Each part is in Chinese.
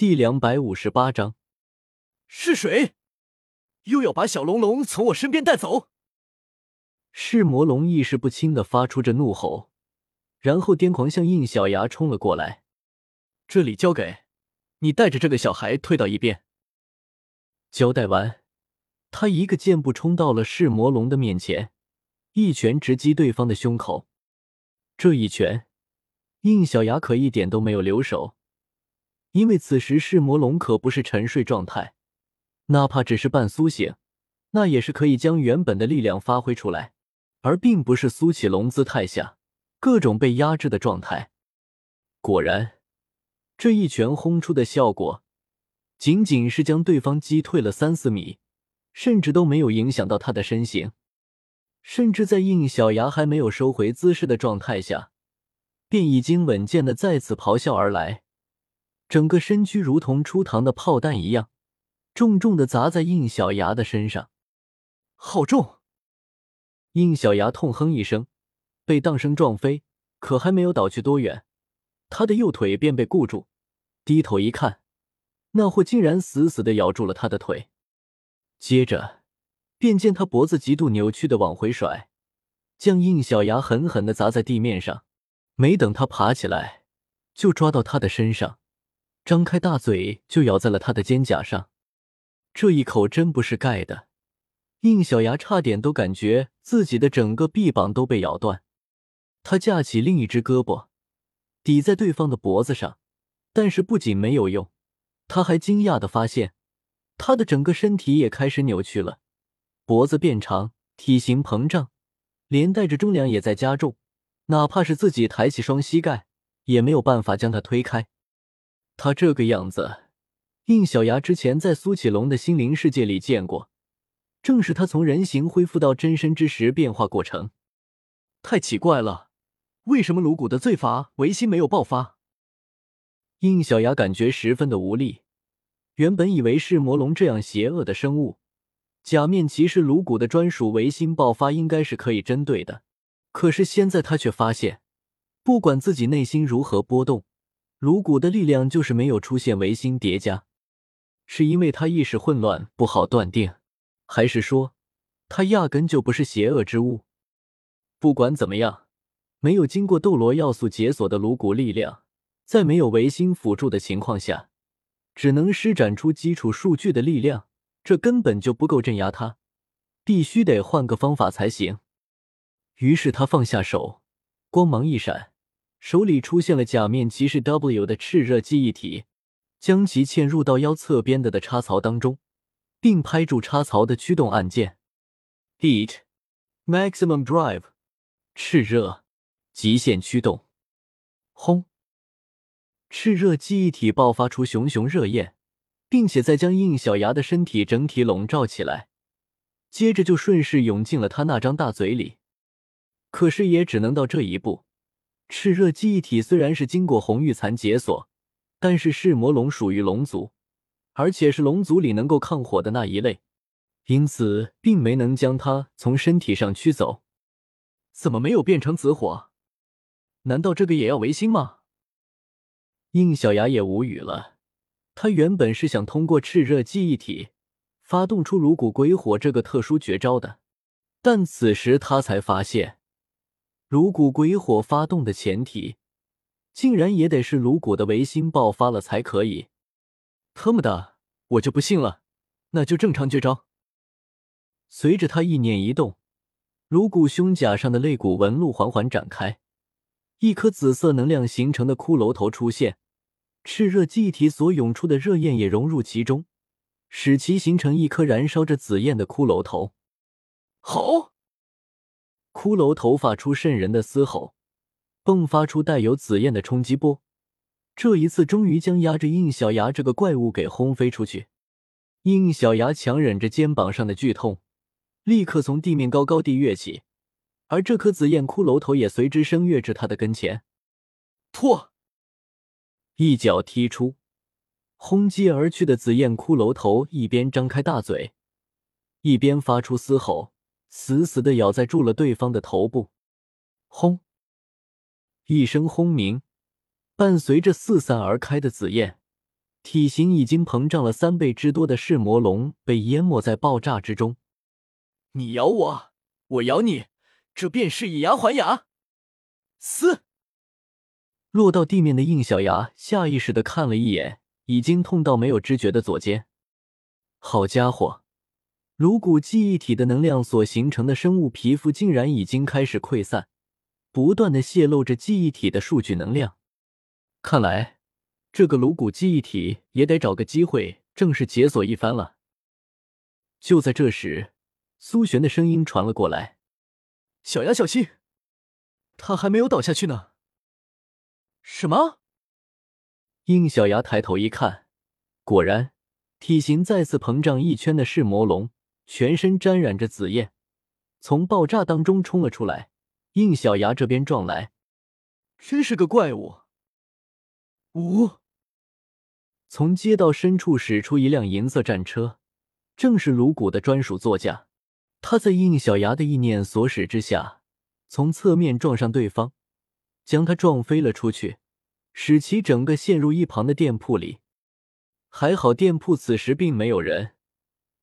第两百五十八章，是谁？又要把小龙龙从我身边带走？噬魔龙意识不清的发出着怒吼，然后癫狂向应小牙冲了过来。这里交给你，带着这个小孩退到一边。交代完，他一个箭步冲到了噬魔龙的面前，一拳直击对方的胸口。这一拳，应小牙可一点都没有留手。因为此时噬魔龙可不是沉睡状态，哪怕只是半苏醒，那也是可以将原本的力量发挥出来，而并不是苏起龙姿态下各种被压制的状态。果然，这一拳轰出的效果，仅仅是将对方击退了三四米，甚至都没有影响到他的身形，甚至在应小牙还没有收回姿势的状态下，便已经稳健的再次咆哮而来。整个身躯如同出膛的炮弹一样，重重的砸在应小牙的身上，好重！应小牙痛哼一声，被荡声撞飞，可还没有倒去多远，他的右腿便被固住。低头一看，那货竟然死死的咬住了他的腿，接着便见他脖子极度扭曲的往回甩，将应小牙狠狠的砸在地面上。没等他爬起来，就抓到他的身上。张开大嘴就咬在了他的肩胛上，这一口真不是盖的，应小牙差点都感觉自己的整个臂膀都被咬断。他架起另一只胳膊抵在对方的脖子上，但是不仅没有用，他还惊讶的发现，他的整个身体也开始扭曲了，脖子变长，体型膨胀，连带着重量也在加重，哪怕是自己抬起双膝盖，也没有办法将他推开。他这个样子，应小牙之前在苏启龙的心灵世界里见过，正是他从人形恢复到真身之时变化过程。太奇怪了，为什么颅骨的罪罚维新没有爆发？应小牙感觉十分的无力。原本以为是魔龙这样邪恶的生物，假面骑士颅骨的专属维新爆发应该是可以针对的，可是现在他却发现，不管自己内心如何波动。颅骨的力量就是没有出现维新叠加，是因为他意识混乱不好断定，还是说他压根就不是邪恶之物？不管怎么样，没有经过斗罗要素解锁的颅骨力量，在没有维新辅助的情况下，只能施展出基础数据的力量，这根本就不够镇压他，必须得换个方法才行。于是他放下手，光芒一闪。手里出现了假面骑士 W 的炽热记忆体，将其嵌入到腰侧边的的插槽当中，并拍住插槽的驱动按键。Heat Maximum Drive，炽热极限驱动。轰！炽热记忆体爆发出熊熊热焰，并且再将应小牙的身体整体笼罩起来，接着就顺势涌进了他那张大嘴里。可是也只能到这一步。炽热记忆体虽然是经过红玉蚕解锁，但是噬魔龙属于龙族，而且是龙族里能够抗火的那一类，因此并没能将它从身体上驱走。怎么没有变成紫火？难道这个也要维新吗？应小牙也无语了。他原本是想通过炽热记忆体发动出颅骨鬼火这个特殊绝招的，但此时他才发现。颅骨鬼火发动的前提，竟然也得是颅骨的维新爆发了才可以。特么的，我就不信了！那就正常绝招。随着他意念一动，颅骨胸甲上的肋骨纹路缓缓展开，一颗紫色能量形成的骷髅头出现，炽热气体所涌出的热焰也融入其中，使其形成一颗燃烧着紫焰的骷髅头。好！骷髅头发出渗人的嘶吼，迸发出带有紫焰的冲击波。这一次，终于将压着应小牙这个怪物给轰飞出去。应小牙强忍着肩膀上的剧痛，立刻从地面高高地跃起，而这颗紫焰骷髅头也随之升跃至他的跟前。破！一脚踢出，轰击而去的紫焰骷髅头一边张开大嘴，一边发出嘶吼。死死的咬在住了对方的头部，轰！一声轰鸣，伴随着四散而开的紫焰，体型已经膨胀了三倍之多的噬魔龙被淹没在爆炸之中。你咬我，我咬你，这便是以牙还牙。嘶！落到地面的应小牙下意识的看了一眼已经痛到没有知觉的左肩。好家伙，颅骨记忆体的能量所形成的生物皮肤竟然已经开始溃散，不断的泄露着记忆体的数据能量。看来。这个颅骨记忆体也得找个机会正式解锁一番了。就在这时，苏璇的声音传了过来：“小牙，小心，他还没有倒下去呢。”什么？应小牙抬头一看，果然，体型再次膨胀一圈的噬魔龙，全身沾染着紫焰，从爆炸当中冲了出来，应小牙这边撞来。真是个怪物！呜！从街道深处驶出一辆银色战车，正是卢谷的专属座驾。他在应小牙的意念所使之下，从侧面撞上对方，将他撞飞了出去，使其整个陷入一旁的店铺里。还好店铺此时并没有人，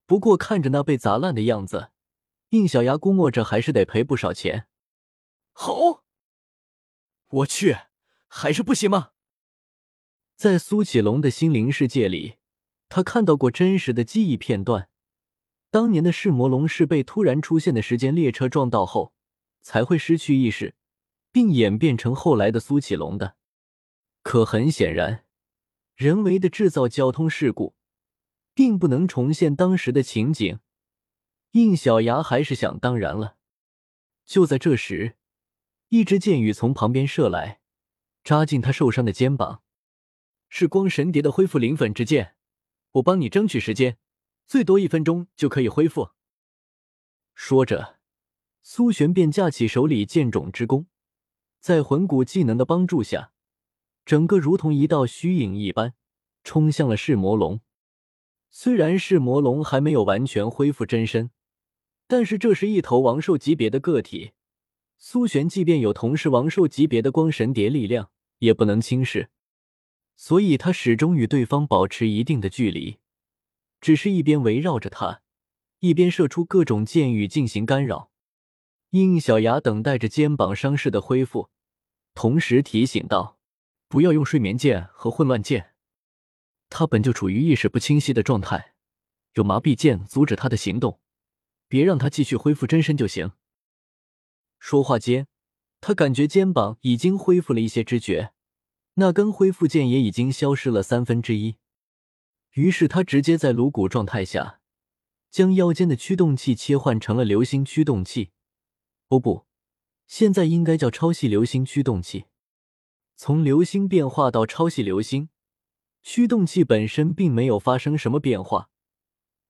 不过看着那被砸烂的样子，应小牙估摸着还是得赔不少钱。好，我去，还是不行吗？在苏启龙的心灵世界里，他看到过真实的记忆片段。当年的噬魔龙是被突然出现的时间列车撞到后，才会失去意识，并演变成后来的苏启龙的。可很显然，人为的制造交通事故，并不能重现当时的情景。应小牙还是想当然了。就在这时，一支箭雨从旁边射来，扎进他受伤的肩膀。是光神蝶的恢复灵粉之剑，我帮你争取时间，最多一分钟就可以恢复。说着，苏璇便架起手里剑种之弓，在魂骨技能的帮助下，整个如同一道虚影一般，冲向了噬魔龙。虽然噬魔龙还没有完全恢复真身，但是这是一头王兽级别的个体，苏璇即便有同是王兽级别的光神蝶力量，也不能轻视。所以，他始终与对方保持一定的距离，只是一边围绕着他，一边射出各种箭雨进行干扰。应小牙等待着肩膀伤势的恢复，同时提醒道：“不要用睡眠剑和混乱剑，他本就处于意识不清晰的状态，有麻痹剑阻止他的行动，别让他继续恢复真身就行。”说话间，他感觉肩膀已经恢复了一些知觉。那根恢复剑也已经消失了三分之一，于是他直接在颅骨状态下，将腰间的驱动器切换成了流星驱动器。哦不，现在应该叫超细流星驱动器。从流星变化到超细流星，驱动器本身并没有发生什么变化，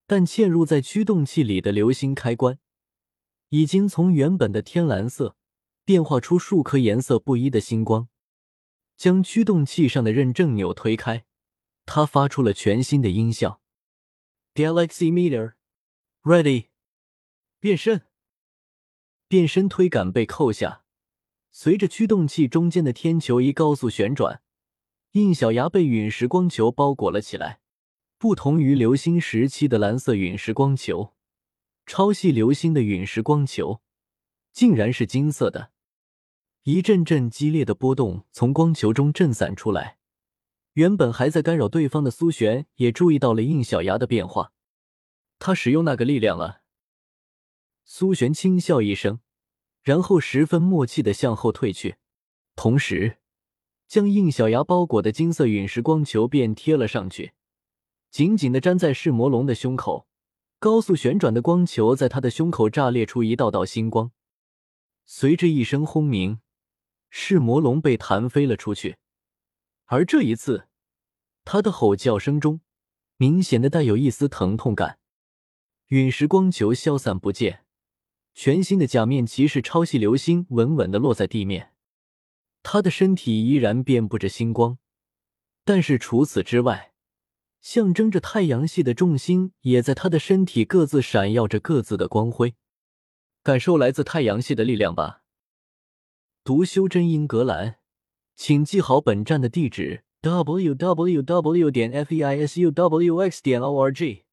但嵌入在驱动器里的流星开关，已经从原本的天蓝色变化出数颗颜色不一的星光。将驱动器上的认证钮推开，它发出了全新的音效：Galaxy Meter，Ready，变身。变身推杆被扣下，随着驱动器中间的天球仪高速旋转，印小牙被陨石光球包裹了起来。不同于流星时期的蓝色陨石光球，超细流星的陨石光球竟然是金色的。一阵阵激烈的波动从光球中震散出来，原本还在干扰对方的苏璇也注意到了印小牙的变化。他使用那个力量了。苏璇轻笑一声，然后十分默契的向后退去，同时将应小牙包裹的金色陨石光球便贴了上去，紧紧的粘在噬魔龙的胸口。高速旋转的光球在他的胸口炸裂出一道道星光，随着一声轰鸣。噬魔龙被弹飞了出去，而这一次，他的吼叫声中明显的带有一丝疼痛感。陨石光球消散不见，全新的假面骑士超细流星稳稳的落在地面。他的身体依然遍布着星光，但是除此之外，象征着太阳系的众星也在他的身体各自闪耀着各自的光辉。感受来自太阳系的力量吧。读修真英格兰，请记好本站的地址。w w w 点 f e i s u w x 点 o r g。